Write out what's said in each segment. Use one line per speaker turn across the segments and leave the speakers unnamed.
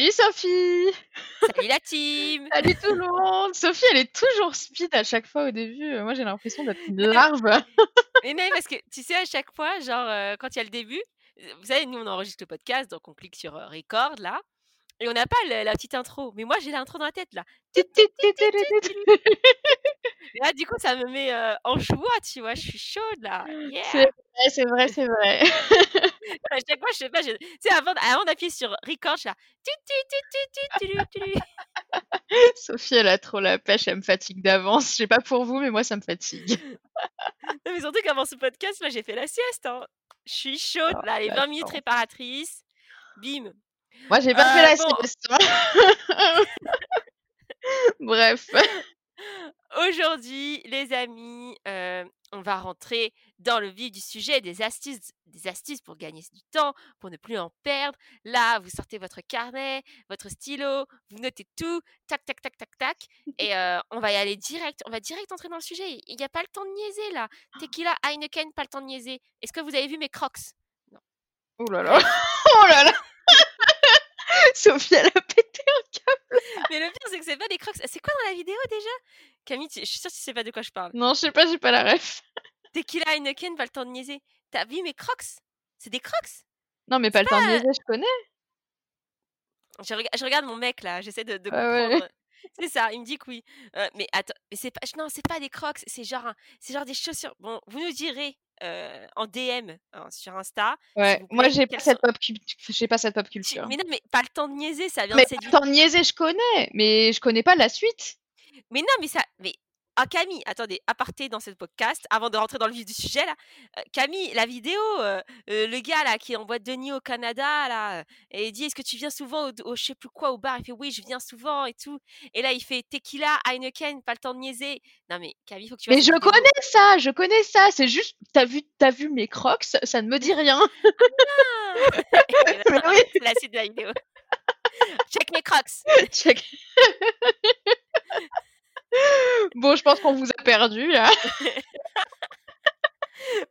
Salut
Sophie
Salut la team
Salut tout le monde Sophie, elle est toujours speed à chaque fois au début. Moi, j'ai l'impression d'être une larve.
Mais non, parce que tu sais, à chaque fois, genre, euh, quand il y a le début, vous savez, nous, on enregistre le podcast, donc on clique sur euh, record, là, et on n'a pas le- la petite intro. Mais moi, j'ai l'intro dans la tête, là. Et là, du coup, ça me met euh, en joie, tu vois, je suis chaude, là. Yeah
C'est vrai, c'est vrai, c'est vrai.
À chaque fois, je sais pas, je- tu sais, avant, avant d'appuyer sur record, je suis là.
Sophie, elle a trop la pêche, elle me fatigue d'avance. Je sais pas pour vous, mais moi, ça me fatigue.
Non, mais surtout qu'avant ce podcast, là, j'ai fait la sieste. hein. Je suis chaude,
Oh,
là, les 20 minutes réparatrices. Bim.
Moi, j'ai pas
Euh,
fait la
bon.
sieste. hein. Bref.
Aujourd'hui, les amis, euh, on va rentrer dans le vif du sujet des astuces, des astuces pour gagner du temps, pour ne plus en perdre. Là, vous sortez votre carnet, votre stylo, vous notez tout, tac, tac, tac, tac, tac, et euh, on va y aller direct. On va direct entrer dans le sujet. Il n'y a pas le temps de niaiser là. Tequila, Heineken, pas le temps de niaiser. Est-ce que vous avez vu mes crocs?
Oh là là. Oh là là. Sophie, elle a.
Mais le pire, c'est que c'est pas des crocs. C'est quoi dans la vidéo déjà? Camille, tu- je suis sûre que tu sais pas de quoi je parle.
Non, je sais pas, j'ai pas la ref.
Tequila, Heineken, pas le temps de niaiser. T'as vu mes crocs? C'est des crocs?
Non, mais pas le temps de niaiser, je connais.
Je, rega- je regarde mon mec là, j'essaie de, de
Ah ouais.
C'est ça, il me dit que oui. Euh, mais attends, mais c'est pas, non, c'est pas des crocs, c'est genre, un- c'est genre des chaussures. Bon, vous nous direz euh, en DM hein, sur Insta.
Ouais, moi j'ai pas cette pop culture. J'ai pas cette pop
Tu-
culture.
mais non, mais pas le temps de niaiser, ça vient
Mais
de séduire.
tant niaiser, je connais, mais je connais pas la suite.
Mais non, mais ça, mais ah Camille, attendez, aparté dans ce podcast, avant de rentrer dans le vif du sujet là, euh, Camille, la vidéo, euh, euh, le gars là qui est en boîte de nuit au Canada là, et il dit est-ce que tu viens souvent au, au je sais plus quoi au bar, il fait oui je viens souvent et tout, et là il fait tequila, Heineken, pas le temps de niaiser. Non mais Camille, faut que tu
Mais je connais ça, je connais ça. C'est juste, t'as vu, t'as vu mes crocs, ça ne me dit rien
là,
Mais oui.
c'est la suite de la vidéo. Check mes crocs.
Check. bon, je pense qu'on vous a perdu là.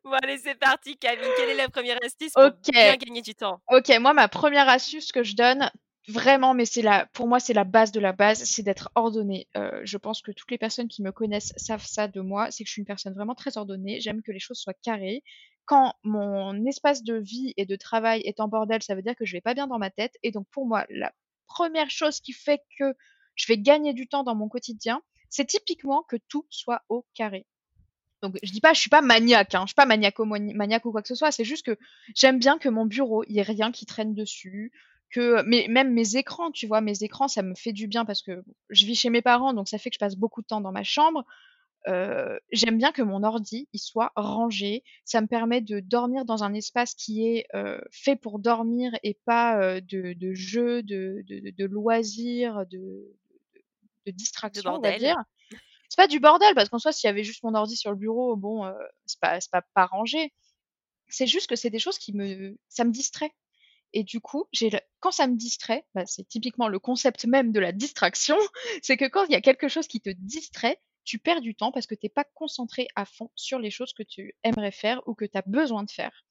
Bon allez c'est parti Camille, quelle est la première astuce pour bien gagner du temps?
Ok, moi ma première astuce que je donne, vraiment, mais c'est la, pour moi c'est la base de la base, c'est d'être ordonnée. Euh, je pense que toutes les personnes qui me connaissent savent ça de moi, c'est que je suis une personne vraiment très ordonnée. J'aime que les choses soient carrées. Quand mon espace de vie et de travail est en bordel, ça veut dire que je vais pas bien dans ma tête. Et donc pour moi, la première chose qui fait que je vais gagner du temps dans mon quotidien, c'est typiquement que tout soit au carré. Donc je dis pas, je suis pas maniaque, hein, je suis pas maniaco-maniaque ou quoi que ce soit. C'est juste que j'aime bien que mon bureau, il y ait rien qui traîne dessus, que mais même mes écrans, tu vois, mes écrans, ça me fait du bien parce que je vis chez mes parents, donc ça fait que je passe beaucoup de temps dans ma chambre. Euh, j'aime bien que mon ordi, il soit rangé. Ça me permet de dormir dans un espace qui est euh, fait pour dormir et pas euh, de, jeux, de- de loisirs, de, de, distraction, on va dire. C'est pas du bordel parce qu'en soi, s'il y avait juste mon ordi sur le bureau, bon, euh, c'est pas, c'est pas pas rangé. C'est juste que c'est des choses qui me, ça me distrait. Et du coup, j'ai le- quand ça me distrait, bah, c'est typiquement le concept même de la distraction, c'est que quand il y a quelque chose qui te distrait, tu perds du temps parce que t'es pas concentré à fond sur les choses que tu aimerais faire ou que tu as besoin de faire.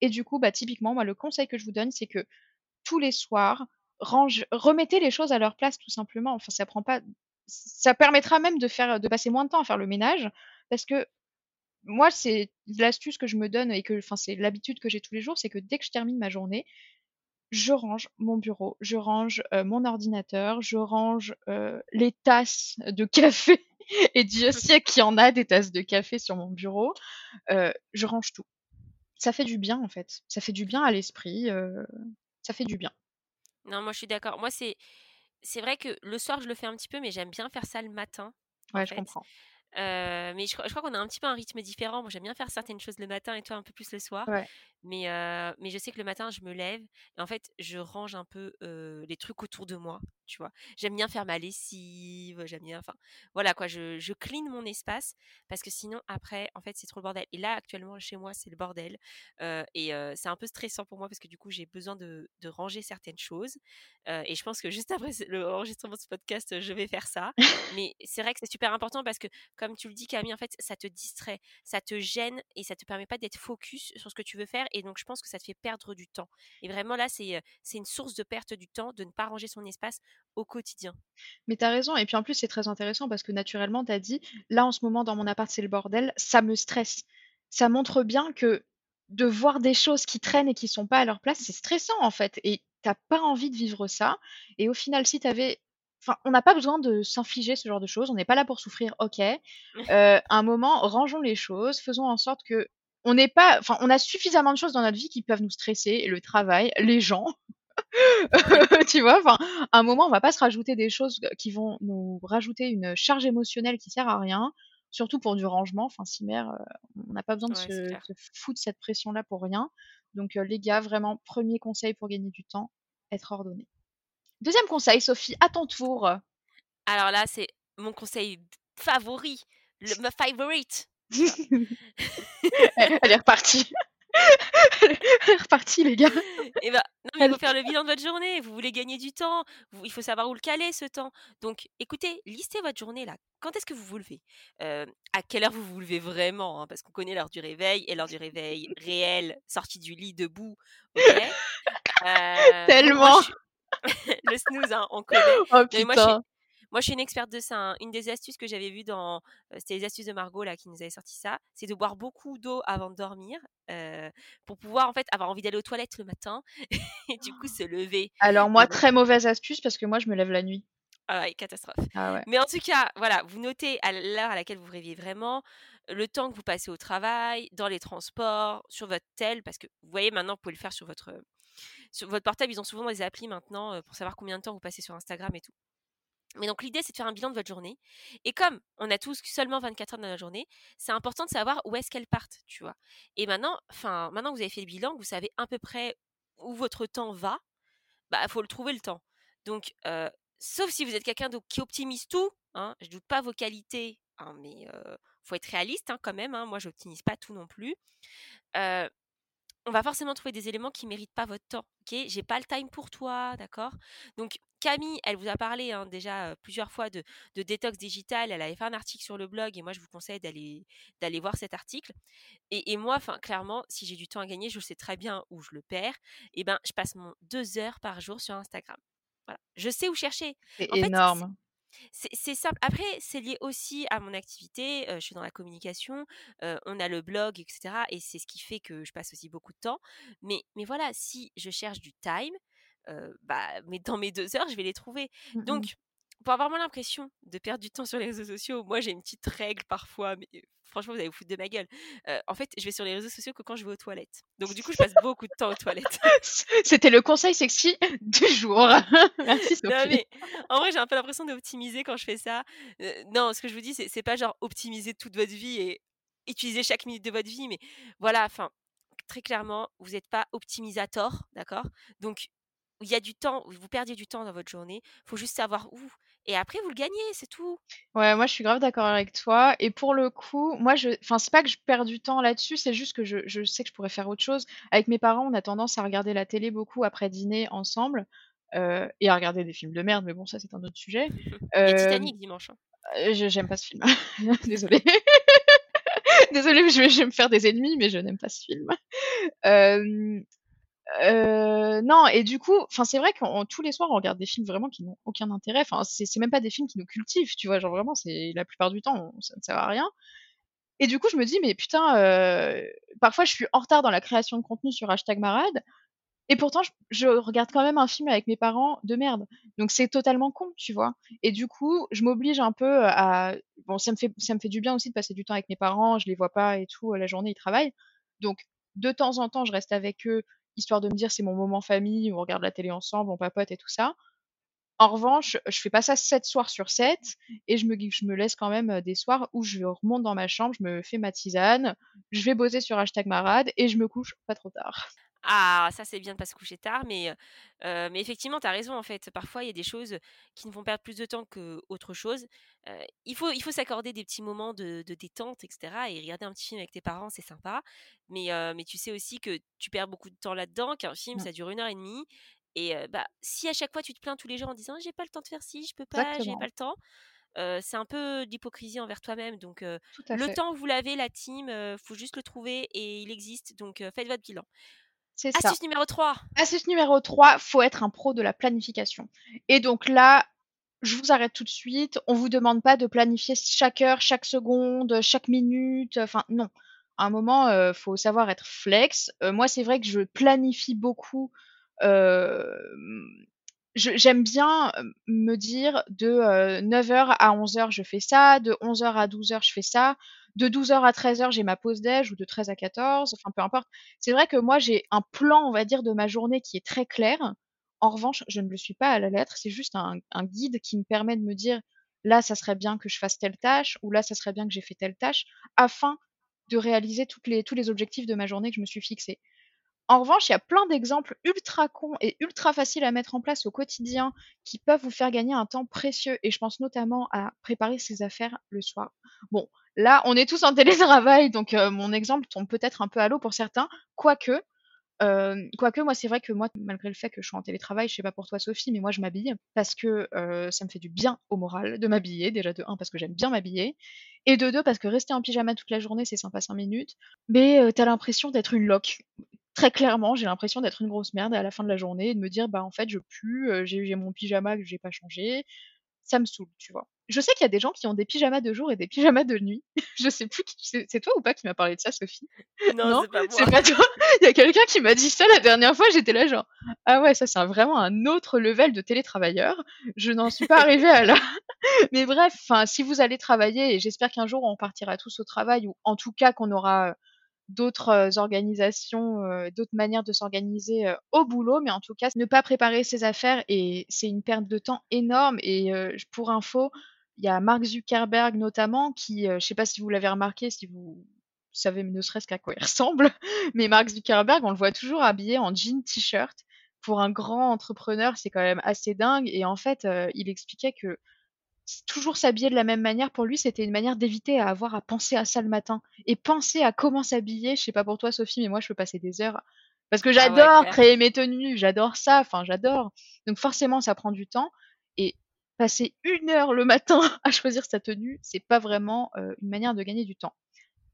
Et du coup, bah, typiquement, moi, le conseil que je vous donne, c'est que tous les soirs, range, remettez les choses à leur place tout simplement. Enfin, ça prend pas, ça permettra même de faire, de passer moins de temps à faire le ménage parce que moi, c'est l'astuce que je me donne et que, enfin, c'est l'habitude que j'ai tous les jours, c'est que dès que je termine ma journée, je range mon bureau, je range euh, mon ordinateur, je range euh, les tasses de café. Et Dieu sait qu'il y en a des tasses de café sur mon bureau. Euh, je range tout. Ça fait du bien en fait. Ça fait du bien à l'esprit. euh, ça fait du bien.
Non, moi je suis d'accord. Moi c'est c'est vrai que le soir je le fais un petit peu, mais j'aime bien faire ça le matin.
Ouais, je
fait.
comprends.
Euh, mais je, crois- je crois qu'on a un petit peu un rythme différent. Moi j'aime bien faire certaines choses le matin et toi un peu plus le soir.
Ouais.
Mais, mais je sais que le matin, je me lève et en fait, je range un peu les trucs autour de moi, tu vois? J'aime bien faire ma lessive, j'aime bien, enfin, voilà quoi, je, je clean mon espace parce que sinon, après, en fait, c'est trop le bordel. Et là, actuellement, chez moi, c'est le bordel. et c'est un peu stressant pour moi parce que du coup, j'ai besoin de, de ranger certaines choses. Et je pense que juste après le enregistrement de ce podcast, je vais faire ça. Mais c'est vrai que c'est super important parce que, comme tu le dis, Camille, en fait, ça te distrait, ça te gêne et ça te permet pas d'être focus sur ce que tu veux faire. Et donc, je pense que ça te fait perdre du temps. Et vraiment, là, c'est une source de perte du temps de ne pas ranger son espace au quotidien.
Mais t'as raison, et puis en plus c'est très intéressant parce que naturellement t'as dit, là en ce moment dans mon appart c'est le bordel, ça me stresse. Ça montre bien que de voir des choses qui traînent et qui sont pas à leur place, c'est stressant en fait, et t'as pas envie de vivre ça. Et au final, si t'avais, enfin, on n'a pas besoin de s'infliger ce genre de choses, on n'est pas là pour souffrir, ok. Euh, à un moment, rangeons les choses, faisons en sorte que on n'est pas, enfin, on a suffisamment de choses dans notre vie qui peuvent nous stresser, le travail, les gens. tu vois, enfin, à un moment, on va pas se rajouter des choses qui vont nous rajouter une charge émotionnelle qui sert à rien, surtout pour du rangement. Enfin, si mère, euh, on n'a pas besoin de
Ouais,
se, foutre cette pression-là pour rien. Donc, euh, les gars, vraiment, premier conseil pour gagner du temps, être ordonné. Deuxième conseil, Sophie, à ton tour.
Alors là, c'est mon conseil favori, le, favorite.
Elle, est repartie. elle est repartie, les gars.
Et ben, non, mais il faut faire le bilan de votre journée. Vous voulez gagner du temps. vous- il faut savoir où le caler, ce temps. Donc, écoutez, listez votre journée là. Quand est-ce que vous vous levez? Euh, À quelle heure vous vous levez vraiment hein, Parce qu'on connaît l'heure du réveil et l'heure du réveil réel, sortie du lit, debout. Euh, moi,
Tellement.
je le snooze, hein, on connaît.
Oh
mais moi, je suis,
putain.
Moi, je suis une experte de ça. hein. Une des astuces que j'avais vues dans. C'était les astuces de Margot là, qui nous avait sorti ça. C'est de boire beaucoup d'eau avant de dormir euh, pour pouvoir en fait avoir envie d'aller aux toilettes le matin et du coup se lever.
Alors, moi, très mauvaise astuce parce que moi, je me lève la nuit.
ah ouais, catastrophe.
Ah ouais.
Mais en tout cas, voilà, vous notez à l'heure à laquelle vous réveillez vraiment, le temps que vous passez au travail, dans les transports, sur votre tel, parce que vous voyez maintenant, vous pouvez le faire sur votre, sur votre portable. Ils ont souvent des applis maintenant pour savoir combien de temps vous passez sur Instagram et tout. Mais donc l'idée, c'est de faire un bilan de votre journée. Et comme on a tous seulement 24 heures dans la journée, c'est important de savoir où est-ce qu'elles partent, tu vois? Et maintenant, enfin, maintenant que vous avez fait le bilan, vous savez à peu près où votre temps va, bah faut le trouver le temps. Donc, sauf si vous êtes quelqu'un qui optimise tout, hein, je doute pas vos qualités, hein, mais euh, faut être réaliste hein, quand même. Hein, moi, j'optimise pas tout non plus. Euh, on va forcément trouver des éléments qui méritent pas votre temps. Ok, j'ai pas le time pour toi, d'accord? Donc Camille, elle vous a parlé hein, déjà euh, plusieurs fois de, de détox digital. Elle avait fait un article sur le blog et moi je vous conseille d'aller d'aller voir cet article. Et, et moi, enfin clairement, si j'ai du temps à gagner, je sais très bien où je le perds. Et ben, je passe mon deux heures par jour sur Instagram. Voilà, je sais où chercher.
C'est
fait, c'est- simple. Après, c'est lié aussi à mon activité. euh, je suis dans la communication. euh, on a le blog, etc. Et c'est ce qui fait que je passe aussi beaucoup de temps. Mais, mais voilà, si je cherche du time, euh, bah, mais dans mes deux heures, je vais les trouver.
Mm, mm.
Donc, pour avoir moins l'impression de perdre du temps sur les réseaux sociaux, moi, j'ai une petite règle parfois. Mais franchement, vous allez vous foutre de ma gueule. Euh, en fait, je vais sur les réseaux sociaux que quand je vais aux toilettes. Donc, du coup, je passe beaucoup de temps aux toilettes.
C'était le conseil sexy du jour. Merci
Non,
Sophie.
mais en vrai, j'ai un peu l'impression d'optimiser quand je fais ça. Euh, non, ce que je vous dis, c'est pas genre optimiser toute votre vie et utiliser chaque minute de votre vie, mais voilà, enfin, très clairement, vous n'êtes pas optimisateur, d'accord? Donc, il y a du temps, vous perdiez du temps dans votre journée, faut juste savoir où. Et après, vous le gagnez, c'est tout.
Ouais, moi je suis grave d'accord avec toi. Et pour le coup, moi je, enfin c'est pas que je perds du temps là-dessus, c'est juste que je, je sais que je pourrais faire autre chose. Avec mes parents, on a tendance à regarder la télé beaucoup après dîner ensemble euh, et à regarder des films de merde. Mais bon, ça c'est un autre sujet.
Et
Euh,
Titanic dimanche. hein.
euh, j'aime pas ce film. Désolée. Désolée, je vais, je vais me faire des ennemis, mais je n'aime pas ce film. Euh, euh, non, et du coup, enfin, c'est vrai qu'on tous les soirs on regarde des films vraiment qui n'ont aucun intérêt. Enfin, c'est même pas des films qui nous cultivent, tu vois. Genre vraiment, c'est la plupart du temps, on- ça ne sert à rien. Et du coup, je me dis, mais putain, euh, parfois je suis en retard dans la création de contenu sur hashtag marade, et pourtant je, regarde quand même un film avec mes parents de merde. Donc c'est totalement con, tu vois. Et du coup, je m'oblige un peu à, bon, ça me fait, ça me fait du bien aussi de passer du temps avec mes parents. Je les vois pas et tout, la journée ils travaillent. Donc de temps en temps, je reste avec eux, histoire de me dire c'est mon moment famille, on regarde la télé ensemble, on papote et tout ça. En revanche, je fais pas ça 7 soirs sur 7 et je me, je me laisse quand même des soirs où je remonte dans ma chambre, je me fais ma tisane, je vais bosser sur hashtag marade et je me couche pas trop tard.
Ah, ça c'est bien de pas se coucher tard, mais, euh, mais effectivement, tu as raison en fait. Parfois, il y a des choses qui nous font perdre plus de temps qu'autre chose. Euh, il faut, il faut s'accorder des petits moments de, de détente, etc. Et regarder un petit film avec tes parents, c'est sympa. Mais, euh, mais tu sais aussi que tu perds beaucoup de temps là-dedans, qu'un film,
Mmh.
ça dure une heure et demie. Et bah, si à chaque fois tu te plains tous les jours en disant j'ai pas le temps de faire ci, je peux pas, j'ai pas le temps, euh, c'est un peu d'hypocrisie envers toi-même. Donc euh, le
fait.
temps, vous l'avez, la team, euh, faut juste le trouver et il existe. Donc faites votre bilan.
C'est ça.
Astuce numéro 3.
Astuce numéro 3, faut être un pro de la planification. Et donc là, je vous arrête tout de suite. On vous demande pas de planifier chaque heure, chaque seconde, chaque minute. Enfin, non. À un moment, euh, faut savoir être flex. Euh, moi, c'est vrai que je planifie beaucoup. Euh, J'aime bien euh, me dire de euh, 9h à 11h, je fais ça. De 11h à 12h, je fais ça. De 12h à 13h, j'ai ma pause déj ou de 13 à 14. Enfin, peu importe. C'est vrai que moi, j'ai un plan, on va dire, de ma journée qui est très clair. En revanche, je ne le suis pas à la lettre. C'est juste un, guide qui me permet de me dire là, ça serait bien que je fasse telle tâche ou là, ça serait bien que j'ai fait telle tâche afin de réaliser tous les objectifs de ma journée que je me suis fixés. En revanche, il y a plein d'exemples ultra cons et ultra faciles à mettre en place au quotidien qui peuvent vous faire gagner un temps précieux. Et je pense notamment à préparer ses affaires le soir. Bon, là, on est tous en télétravail, donc euh, mon exemple tombe peut-être un peu à l'eau pour certains, quoique. Euh, quoique moi c'est vrai que moi malgré le fait que je suis en télétravail, je sais pas pour toi Sophie, mais moi je m'habille parce que euh, ça me fait du bien au moral de m'habiller. Déjà de un parce que j'aime bien m'habiller et de deux parce que rester en pyjama toute la journée c'est sympa 5 minutes, mais t'as l'impression d'être une loque très clairement, j'ai l'impression d'être une grosse merde à la fin de la journée et de me dire bah en fait je pue, euh, j'ai j'ai mon pyjama que j'ai pas changé, ça me saoule, tu vois. Je sais qu'il y a des gens qui ont des pyjamas de jour et des pyjamas de nuit. je sais plus qui c'est toi ou pas qui m'a parlé de ça, Sophie?
Non,
Non,
c'est pas moi.
c'est pas toi. Il y a quelqu'un qui m'a dit ça la dernière fois, j'étais là genre ah ouais, ça c'est vraiment un autre level de télétravailleur. Je n'en suis pas arrivée à là. Mais bref, enfin si vous allez travailler et j'espère qu'un jour on partira tous au travail ou en tout cas qu'on aura d'autres organisations, d'autres manières de s'organiser au boulot, mais en tout cas, ne pas préparer ses affaires et c'est une perte de temps énorme. Et pour info, il y a Mark Zuckerberg notamment qui, je sais pas si vous l'avez remarqué, si vous savez ne serait-ce qu'à quoi il ressemble, mais Mark Zuckerberg, on le voit toujours habillé en jean t-shirt. Pour un grand entrepreneur, c'est quand même assez dingue. Et en fait, il expliquait que toujours s'habiller de la même manière, pour lui, c'était une manière d'éviter à avoir à penser à ça le matin. Et penser à comment s'habiller, je sais pas pour toi, Sophie, mais moi, je peux passer des heures. Parce que
Ah ouais,
j'adore créer mes tenues, j'adore ça, enfin, j'adore. Donc, forcément, ça prend du temps. Et passer une heure le matin à choisir sa tenue, c'est pas vraiment euh, une manière de gagner du temps.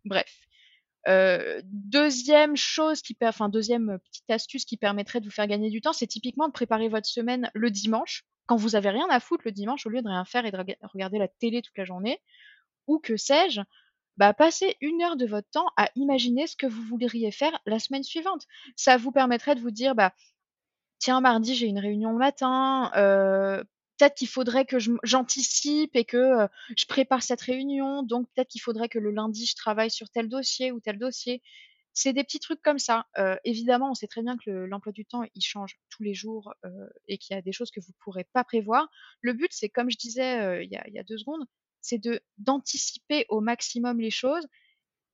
Bref. Euh, deuxième chose qui, enfin deuxième petite astuce qui permettrait de vous faire gagner du temps, c'est typiquement de préparer votre semaine le dimanche, quand vous avez rien à foutre le dimanche, au lieu de rien faire et de rega- regarder la télé toute la journée, ou que sais-je, bah passez une heure de votre temps à imaginer ce que vous voudriez faire la semaine suivante. Ça vous permettrait de vous dire, bah tiens, mardi j'ai une réunion le matin, euh, peut-être qu'il faudrait que j'anticipe et que euh, je prépare cette réunion, donc peut-être qu'il faudrait que le lundi je travaille sur tel dossier ou tel dossier. C'est des petits trucs comme ça. Euh, évidemment, on sait très bien que le- l'emploi du temps, il change tous les jours euh, et qu'il y a des choses que vous ne pourrez pas prévoir. Le but, c'est comme je disais euh, il y, a, deux secondes, c'est d'anticiper au maximum les choses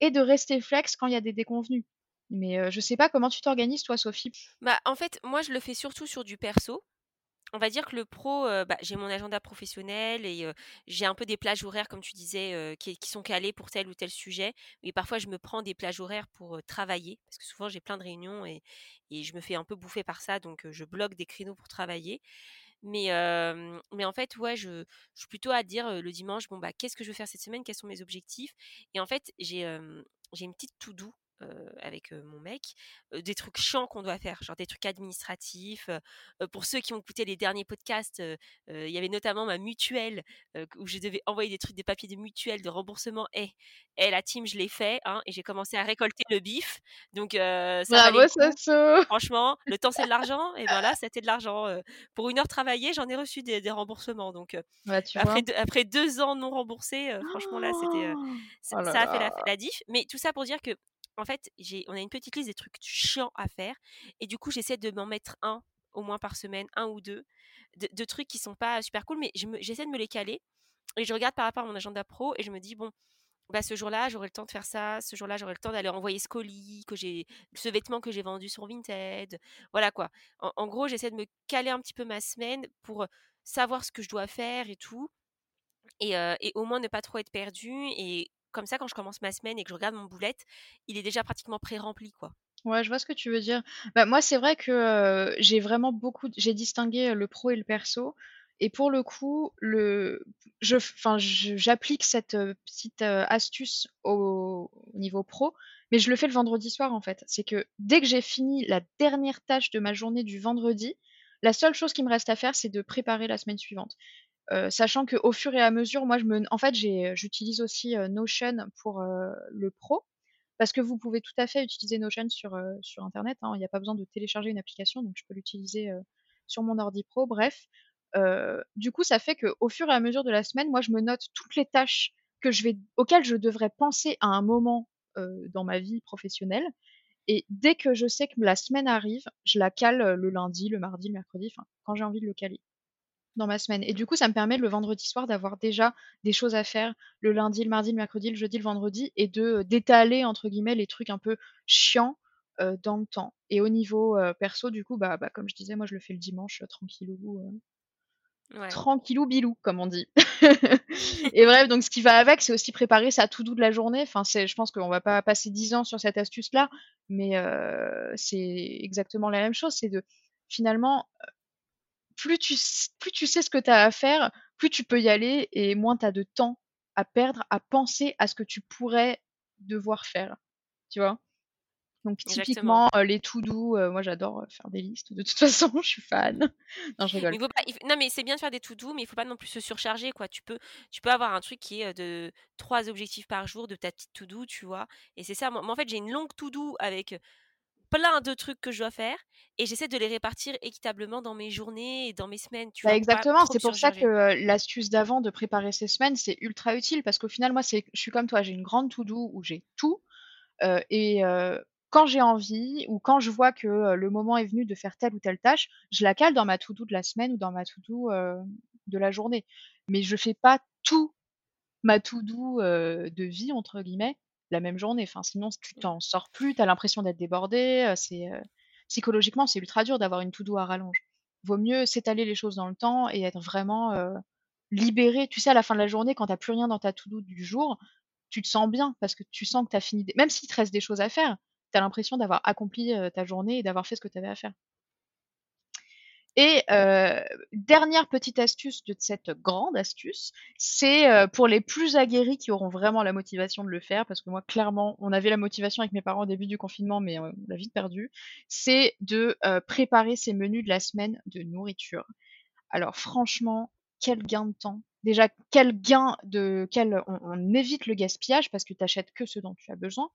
et de rester flex quand il y a des déconvenus. Mais je sais pas comment tu t'organises, toi, Sophie.
Bah, en fait, moi, je le fais surtout sur du perso. On va dire que le pro, euh, bah, j'ai mon agenda professionnel et euh, j'ai un peu des plages horaires, comme tu disais, euh, qui, sont calées pour tel ou tel sujet. Mais parfois, je me prends des plages horaires pour travailler, parce que souvent, j'ai plein de réunions et, je me fais un peu bouffer par ça, donc je bloque des créneaux pour travailler. Mais, en fait, ouais, je, suis plutôt à dire le dimanche, bon, bah, qu'est-ce que je veux faire cette semaine, quels sont mes objectifs? Et en fait, j'ai une petite to-do avec euh, mon mec, des trucs chiants qu'on doit faire, genre des trucs administratifs. pour ceux qui ont écouté les derniers podcasts, il y avait notamment ma mutuelle où je devais envoyer des trucs, des papiers de mutuelle, de remboursement. Et, et la team, je l'ai fait, hein, et j'ai commencé à récolter le bif. Donc ça
Bravo. Soso
Franchement, le temps c'est de l'argent, et ben là c'était de l'argent. pour une heure travaillée, j'en ai reçu des, des remboursements. Donc
Bah, tu
après, deux, après deux ans non remboursés, franchement là c'était ça,
Oh là
ça a fait la diff. Mais tout ça pour dire que en fait, j'ai, on a une petite liste des trucs chiants à faire, et du coup j'essaie de m'en mettre un au moins par semaine, un ou deux, de, trucs qui sont pas super cool, mais j'essaie de me les caler. Et je regarde par rapport à mon agenda pro et je me dis, bon, bah, ce jour-là, j'aurai le temps de faire ça, ce jour-là, j'aurai le temps d'aller envoyer ce colis, que j'ai, ce vêtement que j'ai vendu sur Vinted. Voilà quoi. En, gros, j'essaie de me caler un petit peu ma semaine pour savoir ce que je dois faire et tout. Et, et au moins ne pas trop être perdu. Et comme ça, quand je commence ma semaine et que je regarde mon boulette, il est déjà pratiquement pré-rempli, quoi.
Ouais, je vois ce que tu veux dire. Bah, moi, c'est vrai que j'ai vraiment beaucoup, j'ai distingué le pro et le perso. Et pour le coup, le, je, j'applique cette petite astuce au, niveau pro, mais je le fais le vendredi soir en fait. C'est que dès que j'ai fini la dernière tâche de ma journée du vendredi, la seule chose qui me reste à faire, c'est de préparer la semaine suivante. Sachant que au fur et à mesure, moi, en fait, j'utilise aussi Notion pour le pro parce que vous pouvez tout à fait utiliser Notion sur, Internet. Hein. Il n'y a pas besoin de télécharger une application, donc je peux l'utiliser sur mon ordi pro. Bref, du coup, ça fait qu'au fur et à mesure de la semaine, moi, je me note toutes les tâches que auxquelles je devrais penser à un moment dans ma vie professionnelle. Et dès que je sais que la semaine arrive, je la cale le lundi, le mardi, le mercredi, quand j'ai envie de le caler dans ma semaine. Et du coup, ça me permet le vendredi soir d'avoir déjà des choses à faire le lundi, le mardi, le mercredi, le jeudi, le vendredi, et de d'étaler entre guillemets les trucs un peu chiants dans le temps. Et au niveau perso, du coup, bah, bah, comme je disais, moi je le fais le dimanche tranquillou tranquillou bilou, comme on dit. et bref, donc ce qui va avec, c'est aussi préparer sa tout doux de la journée. Enfin, c'est, je pense qu'on va pas passer dix ans sur cette astuce-là, mais euh, c'est exactement la même chose. C'est de finalement, euh, plus tu, plus tu sais ce que tu as à faire, plus tu peux y aller et moins tu as de temps à perdre à penser à ce que tu pourrais devoir faire. Tu vois? Donc typiquement les tout doux, moi j'adore faire des listes. De toute façon, je suis fan. non, je rigole.
non, mais c'est bien de faire des tout doux, mais il faut pas non plus se surcharger, quoi. Tu peux, tu peux avoir un truc qui est de trois objectifs par jour de ta petite tout doux, tu vois? Et c'est ça. Moi, en fait, j'ai une longue tout doux avec plein de trucs que je dois faire et j'essaie de les répartir équitablement dans mes journées et dans mes semaines. Tu
bah, exactement, c'est pour ça que l'astuce d'avant de préparer ces semaines, c'est ultra utile parce qu'au final, moi, c'est, je suis comme toi, j'ai une grande to do où j'ai tout et quand j'ai envie ou quand je vois que le moment est venu de faire telle ou telle tâche, je la cale dans ma to-do de la semaine ou dans ma to-do de la journée. Mais je fais pas tout ma to-do de vie entre guillemets la même journée. Enfin, sinon tu t'en sors plus, tu as l'impression d'être débordé. C'est psychologiquement c'est ultra dur d'avoir une to-do à rallonge. Vaut mieux s'étaler les choses dans le temps et être vraiment libéré. Tu sais, à la fin de la journée, quand t'as plus rien dans ta to-do du jour, tu te sens bien parce que tu sens que tu as fini. Même s'il te reste des choses à faire, tu as l'impression d'avoir accompli ta journée et d'avoir fait ce que tu avais à faire. Et dernière petite astuce de cette grande astuce, c'est pour les plus aguerris qui auront vraiment la motivation de le faire, parce que moi clairement, on avait la motivation avec mes parents au début du confinement, mais on l'a vite perdu, c'est de préparer ses menus de la semaine de nourriture. Alors franchement, quel gain de temps. Déjà, quel gain de quel on, on évite le gaspillage parce que tu n'achètes que ce dont tu as besoin.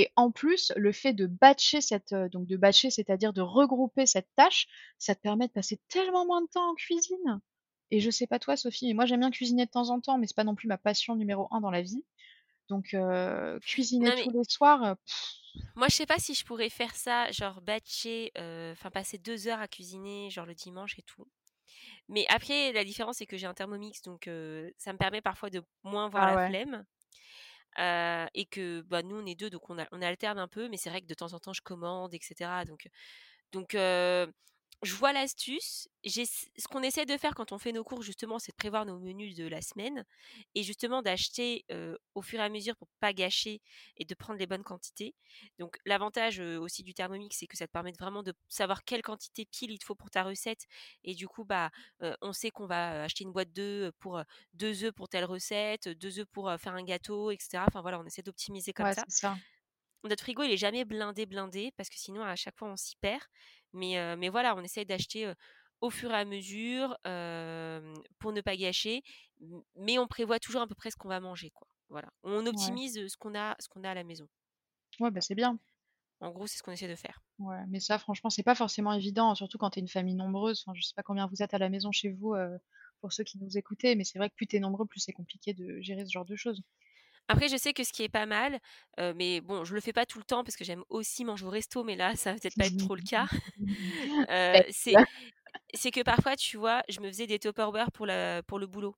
Et en plus, le fait de batcher cette, euh, donc de batcher, c'est-à-dire de regrouper cette tâche, ça te permet de passer tellement moins de temps en cuisine. Et je sais pas toi, Sophie, mais moi j'aime bien cuisiner de temps en temps, mais c'est pas non plus ma passion numéro un dans la vie. Donc euh, cuisiner tous les soirs. Euh,
moi, je sais pas si je pourrais faire ça, genre batcher, enfin passer deux heures à cuisiner, genre le dimanche et tout. Mais après, la différence c'est que j'ai un thermomix, donc ça me permet parfois de moins voir ah la flemme et que bah, nous on est deux donc on, alterne un peu mais c'est vrai que de temps en temps je commande etc donc donc je vois l'astuce. Ce qu'on essaie de faire quand on fait nos cours, justement, c'est de prévoir nos menus de la semaine et justement d'acheter au fur et à mesure pour pas gâcher et de prendre les bonnes quantités. Donc, l'avantage aussi du Thermomix, c'est que ça te permet vraiment de savoir quelle quantité pile il te faut pour ta recette. Et du coup, bah, on sait qu'on va acheter une boîte d'œufs pour deux œufs pour telle recette, deux œufs pour faire un gâteau, etc. Enfin voilà, on essaie d'optimiser comme ça. Notre frigo, il est jamais blindé, blindé, parce que sinon, à chaque fois, on s'y perd. Mais, mais voilà, on essaye d'acheter au fur et à mesure pour ne pas gâcher, mais on prévoit toujours à peu près ce qu'on va manger. Quoi. Voilà. On optimise ce qu'on a, ce qu'on a à la maison.
Ouais, bah c'est bien.
En gros, c'est ce qu'on essaie de faire.
Ouais, mais ça, franchement, c'est pas forcément évident, surtout quand tu es une famille nombreuse. Enfin, je sais pas combien vous êtes à la maison chez vous pour ceux qui nous écoutez, mais c'est vrai que plus tu es nombreux, plus c'est compliqué de gérer ce genre de choses.
Après, je sais que ce qui est pas mal, euh, mais bon, je le fais pas tout le temps parce que j'aime aussi manger au resto, mais là, ça va peut-être pas être trop le cas. Euh, c'est, c'est que parfois, tu vois, je me faisais des Tupperware pour, la, pour le boulot.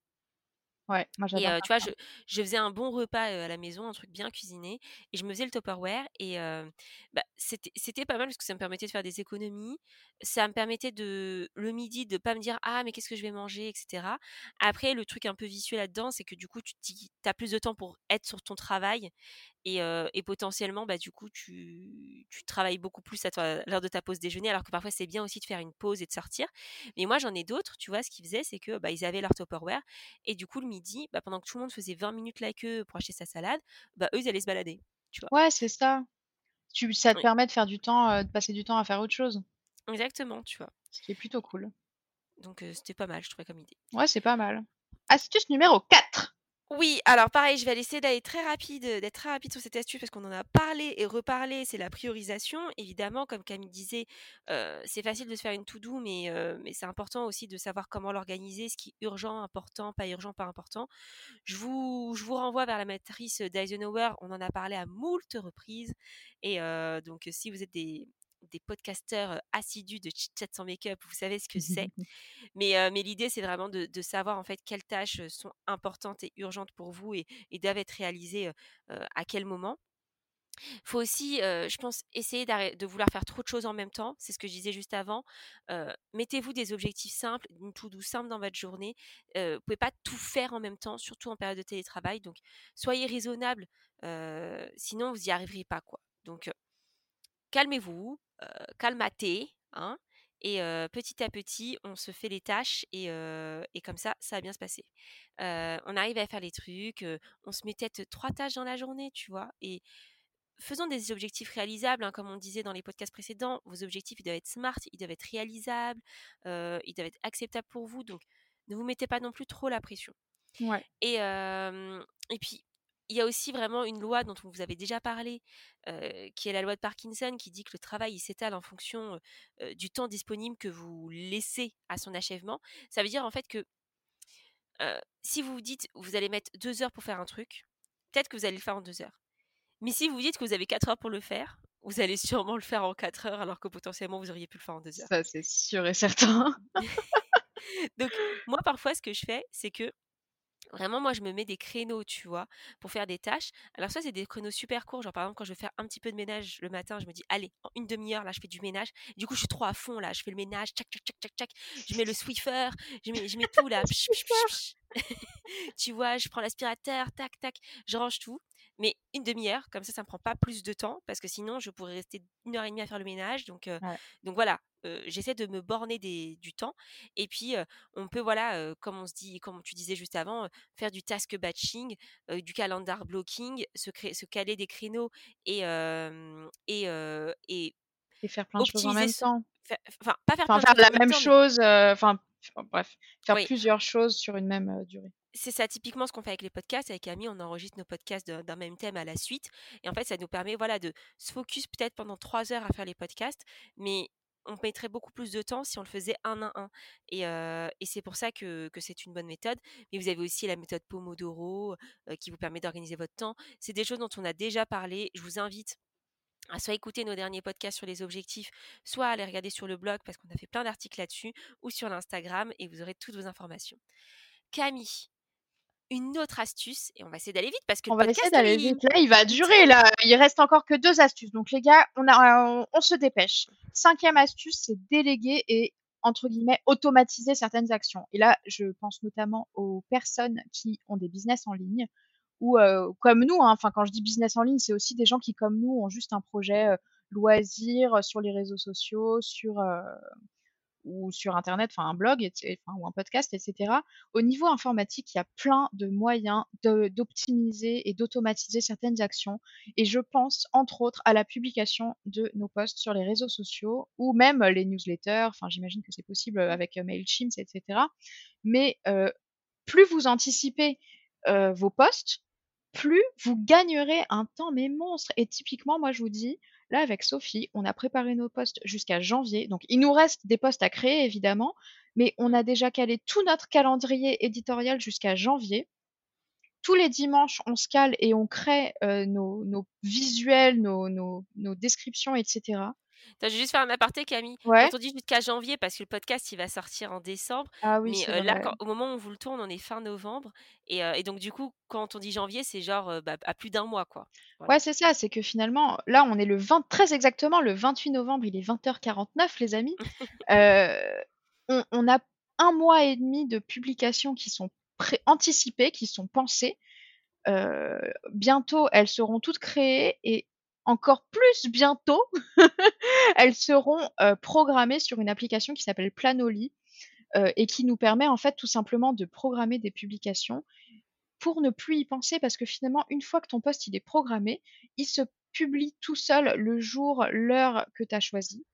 Ouais, moi
Et
j'adore
euh, tu vois, je, je faisais un bon repas euh, à la maison, un truc bien cuisiné, et je me faisais le Tupperware, et euh, bah, c'était, c'était pas mal parce que ça me permettait de faire des économies, ça me permettait de, le midi, de pas me dire ah mais qu'est-ce que je vais manger, etc. Après, le truc un peu vicieux là-dedans, c'est que du coup, tu as plus de temps pour être sur ton travail, et, et potentiellement, bah, du coup, tu, tu travailles beaucoup plus à, l'heure de ta pause déjeuner, alors que parfois c'est bien aussi de faire une pause et de sortir. Mais moi, j'en ai d'autres, tu vois, ce qu'ils faisaient, c'est que bah, ils avaient leur Tupperware, et du coup, le midi, bah, pendant que tout le monde faisait 20 minutes la queue pour acheter sa salade, bah, eux, ils allaient se balader. Tu vois.
Ouais, c'est ça. Tu, ça te permet de faire du temps, de passer du temps à faire autre chose.
Exactement, tu vois.
Ce qui est plutôt cool.
Donc, c'était pas mal, je trouvais, comme idée.
Ouais, c'est pas mal. Astuce numéro 4.
Oui, alors pareil, je vais essayer d'aller très rapide, d'être très rapide sur cette astuce parce qu'on en a parlé et reparlé, c'est la priorisation. Évidemment, comme Camille disait, c'est facile de se faire une to-do, mais, mais c'est important aussi de savoir comment l'organiser, ce qui est urgent, important, pas urgent, pas important. Je vous, je vous renvoie vers la matrice d'Eisenhower, on en a parlé à moult reprises. Et donc, si vous êtes des, des podcasteurs assidus de Chat sans make-up, vous savez ce que c'est. mais, mais l'idée, c'est vraiment de, savoir en fait quelles tâches sont importantes et urgentes pour vous et, doivent être réalisées à quel moment. Il faut aussi, je pense, essayer de vouloir faire trop de choses en même temps. C'est ce que je disais juste avant. Mettez-vous des objectifs simples, une tout doux simple dans votre journée. vous ne pouvez pas tout faire en même temps, surtout en période de télétravail. Donc, soyez raisonnable, sinon vous n'y arriverez pas. quoi. Donc, calmez-vous, calmaté, hein, et petit à petit, on se fait les tâches et, comme ça, ça va bien se passer. on arrive à faire les trucs, on se met peut-être trois tâches dans la journée, tu vois, et faisons des objectifs réalisables, hein, comme on disait dans les podcasts précédents. Vos objectifs, ils doivent être smart, ils doivent être réalisables, ils doivent être acceptables pour vous. Donc, ne vous mettez pas non plus trop la pression.
Ouais.
Et, et puis, il y a aussi vraiment une loi dont on vous avait déjà parlé, qui est la loi de Parkinson, qui dit que le travail s'étale en fonction du temps disponible que vous laissez à son achèvement. Ça veut dire en fait que si vous vous dites vous allez mettre deux heures pour faire un truc, peut-être que vous allez le faire en deux heures. Mais si vous dites que vous avez quatre heures pour le faire, vous allez sûrement le faire en quatre heures alors que potentiellement vous auriez pu le faire en deux heures.
Ça, c'est sûr et certain.
Donc, moi, parfois, ce que je fais, c'est que Vraiment, moi, je me mets des créneaux, tu vois, pour faire des tâches. Alors, soit c'est des créneaux super courts, genre par exemple, quand je veux faire un petit peu de ménage le matin, je me dis, allez, en une demi-heure, là, je fais du ménage. Du coup, je suis trop à fond, là, je fais le ménage, tchac, tchac, tchac, tchac, tchac. Je mets le Swiffer, je mets, je mets tout, là. tu vois, je prends l'aspirateur, tac, tac, je range tout mais une demi-heure, comme ça, ça me prend pas plus de temps, parce que sinon, je pourrais rester une heure et demie à faire le ménage. Donc, donc voilà, j'essaie de me borner des, du temps. Et puis, on peut, voilà, comme on se dit, comme tu disais juste avant, faire du task batching, du calendar blocking, se, créer, se caler des créneaux et, et,
et, et, faire plein de choses en même temps.
Enfin, pas faire,
enfin,
plein
faire la même chose, enfin, bref, faire plusieurs choses sur une même durée
c'est ça typiquement ce qu'on fait avec les podcasts. Avec Camille, on enregistre nos podcasts d'un même thème à la suite. Et en fait, ça nous permet voilà, de se focus peut-être pendant trois heures à faire les podcasts, mais on mettrait beaucoup plus de temps si on le faisait un à un. Et, c'est pour ça que, c'est une bonne méthode. Mais vous avez aussi la méthode Pomodoro qui vous permet d'organiser votre temps. C'est des choses dont on a déjà parlé. Je vous invite à soit écouter nos derniers podcasts sur les objectifs, soit à aller regarder sur le blog parce qu'on a fait plein d'articles là-dessus, ou sur l'Instagram et vous aurez toutes vos informations. Camille, une autre astuce et on va essayer d'aller vite parce que
on va essayer d'aller vite. Là, il va durer. Là, il reste encore que deux astuces. Donc les gars, on a, on, se dépêche. Cinquième astuce, c'est déléguer et entre guillemets automatiser certaines actions. Et là, je pense notamment aux personnes qui ont des business en ligne ou euh, comme nous. Hein, enfin, quand je dis business en ligne, c'est aussi des gens qui comme nous ont juste un projet euh, loisir sur les réseaux sociaux, sur euh, ou sur Internet, enfin un blog enfin, ou un podcast, etc. Au niveau informatique, il y a plein de moyens d'optimiser et d'automatiser certaines actions. Et je pense, entre autres, à la publication de nos posts sur les réseaux sociaux ou même les newsletters. Enfin, j'imagine que c'est possible avec euh, MailChimp, etc. Mais euh, plus vous anticipez euh, vos posts, plus vous gagnerez un temps mais monstre. Et typiquement, moi, je vous dis, Là, avec Sophie, on a préparé nos postes jusqu'à janvier. Donc, il nous reste des postes à créer, évidemment, mais on a déjà calé tout notre calendrier éditorial jusqu'à janvier. tous les dimanches, on se cale et on crée nos, nos, visuels, nos descriptions, etc.
je vais juste faire un aparté, Camille.
Ouais.
Quand on dit jusqu'à janvier, parce que le podcast, il va sortir en décembre.
Ah oui,
mais euh, là, quand- au moment où on vous le tourne, on est fin novembre. Et, euh, et donc, du coup, quand on dit janvier, c'est genre euh, bah, à plus d'un mois, quoi. Voilà.
Ouais, c'est ça, c'est que finalement, là, on est le 20, très exactement, le 28 novembre, il est 20h49, les amis. On, on a un mois et demi de publications qui sont anticipées, qui sont pensées. Bientôt, elles seront toutes créées et encore plus bientôt, elles seront euh, programmées sur une application qui s'appelle Planoly euh, et qui nous permet en fait tout simplement de programmer des publications pour ne plus y penser parce que finalement, une fois que ton post il est programmé, il se publie tout seul le jour, l'heure que tu as choisi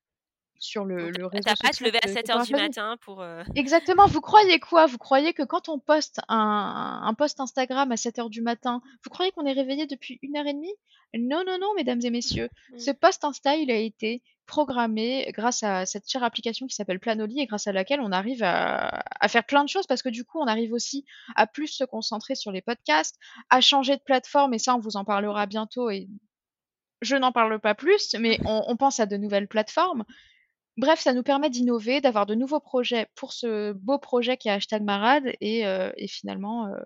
sur le, le réseau
T'as pas à te lever à
que- que
7
t'auras
h du
choisi.
matin pour. euh,
Exactement, vous croyez quoi? Vous croyez que quand on poste un, un post Instagram à 7h du matin, vous croyez qu'on est réveillé depuis une heure et demie? Non, non, non, mesdames et messieurs.
Mm.
Ce post Insta, il a été programmé grâce à cette chère application qui s'appelle Planoly et grâce à laquelle on arrive à, à faire plein de choses parce que du coup, on arrive aussi à plus se concentrer sur les podcasts, à changer de plateforme et ça, on vous en parlera bientôt et je n'en parle pas plus, mais on, on pense à de nouvelles plateformes. Bref, ça nous permet d'innover, d'avoir de nouveaux projets pour ce beau projet qui est Hashtag Marade et, euh, finalement, euh,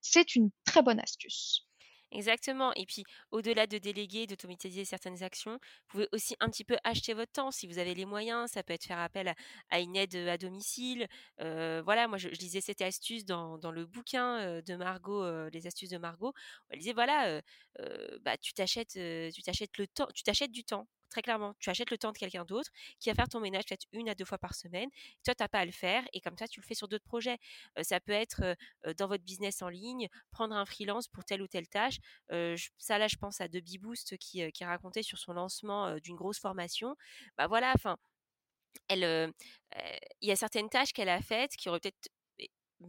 c'est une très bonne astuce.
Exactement. Et puis, au-delà de déléguer, d'automatiser certaines actions, vous pouvez aussi un petit peu acheter votre temps si vous avez les moyens. Ça peut être faire appel à, une aide à domicile. Euh, voilà, moi, je, lisais cette astuce dans, le bouquin euh, de Margot, euh, les astuces de Margot. Elle disait, voilà, euh, euh, bah, euh, le temps, tu t'achètes du temps. Très clairement, tu achètes le temps de quelqu'un d'autre qui va faire ton ménage peut-être une à deux fois par semaine. Toi, tu n'as pas à le faire et comme ça, tu le fais sur d'autres projets. Ça peut être dans votre business en ligne, prendre un freelance pour telle ou telle tâche. Ça, là, je pense à Debbie Boost qui, qui racontait sur son lancement d'une grosse formation. Bah voilà, enfin, il y a certaines tâches qu'elle a faites qui auraient peut-être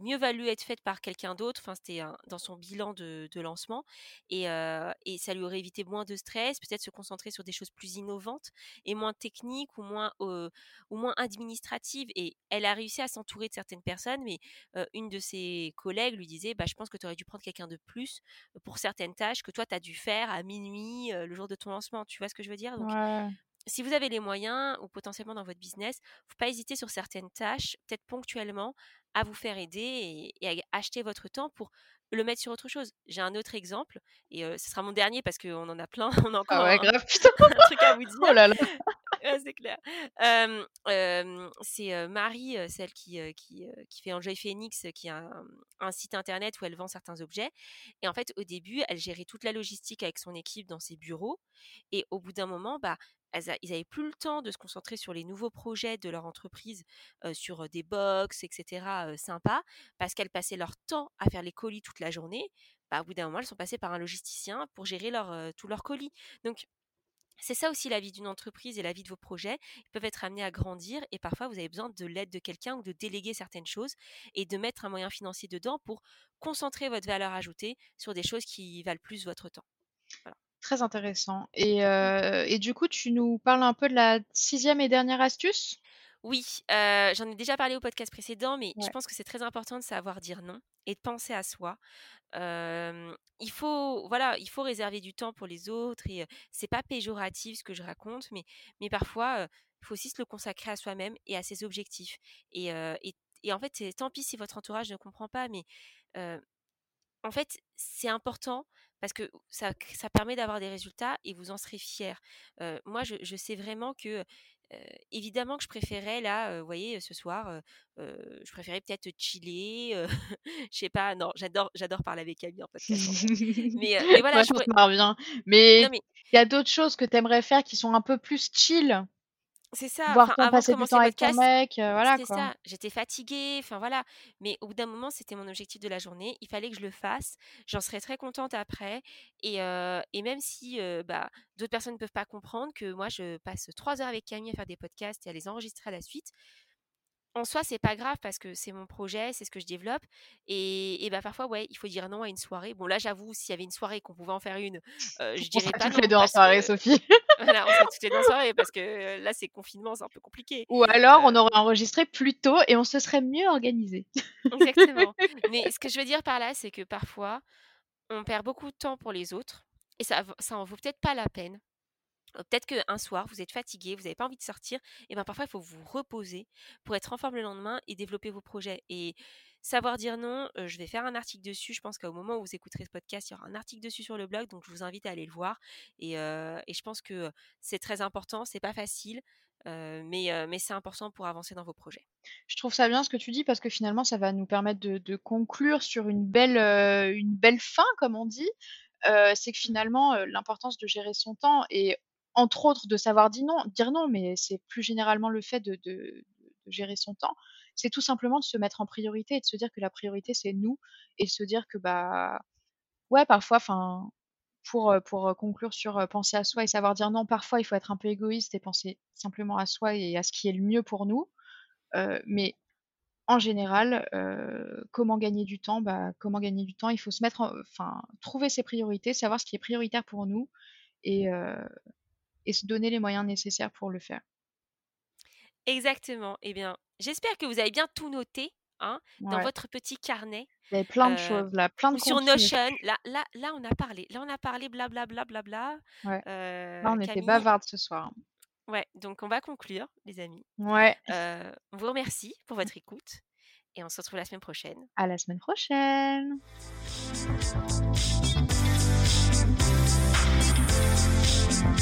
mieux valu être faites par quelqu'un d'autre. Enfin, c'était dans son bilan de, lancement et, et ça lui aurait évité moins de stress, peut-être se concentrer sur des choses plus innovantes et moins techniques ou moins ou moins administratives. Et elle a réussi à s'entourer de certaines personnes, mais une de ses collègues lui disait, bah, je pense que tu aurais dû prendre quelqu'un de plus pour certaines tâches que toi tu as dû faire à minuit le jour de ton lancement. Tu vois ce que je veux dire? Si vous avez les moyens ou potentiellement dans votre business, faut pas hésiter sur certaines tâches, peut-être ponctuellement, à vous faire aider et, et à acheter votre temps pour le mettre sur autre chose. J'ai un autre exemple et euh, ce sera mon dernier parce qu'on en a plein, on a encore
Ah ouais,
un,
grave, putain.
un truc à vous dire.
Oh là là.
Ouais, c'est clair. Euh, euh, c'est Marie, celle qui, qui, qui fait Enjoy Phoenix, qui a un, un site internet où elle vend certains objets. Et en fait, au début, elle gérait toute la logistique avec son équipe dans ses bureaux. Et au bout d'un moment, bah, ils n'avaient plus le temps de se concentrer sur les nouveaux projets de leur entreprise, sur des box, etc. euh, sympas, parce qu'elles passaient leur temps à faire les colis toute la journée. Bah, au bout d'un moment, elles sont passées par un logisticien pour gérer tous leurs colis. Donc, c'est ça aussi la vie d'une entreprise et la vie de vos projets. Ils peuvent être amenés à grandir et parfois vous avez besoin de l'aide de quelqu'un ou de déléguer certaines choses et de mettre un moyen financier dedans pour concentrer votre valeur ajoutée sur des choses qui valent plus votre temps.
Très intéressant. Et, euh, et du coup, tu nous parles un peu de la sixième et dernière astuce?
Oui, euh, j'en ai déjà parlé au podcast précédent, mais je pense que c'est très important de savoir dire non et de penser à soi. Euh, il faut, voilà, il faut réserver du temps pour les autres et euh, c'est pas péjoratif ce que je raconte, mais, mais parfois euh, il faut aussi se le consacrer à soi-même et à ses objectifs. Et, et, et en fait, tant pis si votre entourage ne comprend pas, mais en fait, c'est important parce que ça, ça permet d'avoir des résultats et vous en serez fiers. Euh, moi, je, je sais vraiment que, euh, évidemment, que je préférais, là, euh, vous voyez, ce soir, je préférais peut-être chiller. je sais pas, non, j'adore, j'adore parler avec Camille en podcast. vrai. Mais, mais voilà,
Ouais,
je
on
pourrais-
bien. Mais il y a d'autres choses que tu aimerais faire qui sont un peu plus chill?
C'est ça.
Voir
Enfin,
passer du temps avec ton mec, euh, voilà quoi.
ça, j'étais fatiguée, enfin voilà. Mais au bout d'un moment, c'était mon objectif de la journée. Il fallait que je le fasse. J'en serais très contente après. Et, euh, et même si euh, bah, d'autres personnes ne peuvent pas comprendre que moi, je passe trois heures avec Camille à faire des podcasts et à les enregistrer à la suite, en soi, c'est pas grave parce que c'est mon projet, c'est ce que je développe. Et, et bah, parfois, ouais, il faut dire non à une soirée. Bon, là, j'avoue, s'il y avait une soirée qu'on pouvait en faire une, euh, je
On
dirais
sera
pas
toutes
non
les deux en soirée,
que
Sophie.
voilà, on serait toutes les deux en soirée parce que là, c'est confinement, c'est un peu compliqué.
Ou alors, on
Euh,
aurait enregistré plus tôt et on se serait mieux organisé.
exactement. Mais ce que je veux dire par là, c'est que parfois, on perd beaucoup de temps pour les autres et ça, ça en vaut peut-être pas la peine. Peut-être qu'un soir, vous êtes fatigué, vous n'avez pas envie de sortir, et ben parfois il faut vous reposer pour être en forme le lendemain et développer vos projets. Et savoir dire non, euh, je vais faire un article dessus. Je pense qu'au moment où vous écouterez ce podcast, il y aura un article dessus sur le blog, donc je vous invite à aller le voir. Et, euh, et je pense que c'est très important, c'est pas facile, euh, mais, mais c'est important pour avancer dans vos projets.
Je trouve ça bien ce que tu dis parce que finalement, ça va nous permettre de, de conclure sur une belle, une belle fin, comme on dit. Euh, c'est que finalement, euh, l'importance de gérer son temps et entre autres de savoir dire non, dire non, mais c'est plus généralement le fait de, gérer son temps. C'est tout simplement de se mettre en priorité et de se dire que la priorité c'est nous et de se dire que bah ouais parfois, enfin pour euh, pour euh, conclure sur euh, penser à soi et savoir dire non, parfois il faut être un peu égoïste et penser simplement à soi et à ce qui est le mieux pour nous. Mais en général, comment gagner du temps? Bah, comment gagner du temps? Il faut se mettre en enfin, trouver ses priorités, savoir ce qui est prioritaire pour nous et et se donner les moyens nécessaires pour le faire.
Exactement. Eh bien, j'espère que vous avez bien tout noté hein, dans votre petit carnet.
il y avait plein de
euh,
choses là, plein de
sur. Notion. Là, là, là, on a parlé. Là, on a parlé blablabla. Bla, bla, bla,
Ouais,
Euh,
là on était bavardes ce soir.
ouais, donc on va conclure, les amis.
Ouais,
Euh, on vous remercie pour votre écoute et on se retrouve la semaine prochaine.
à la semaine prochaine!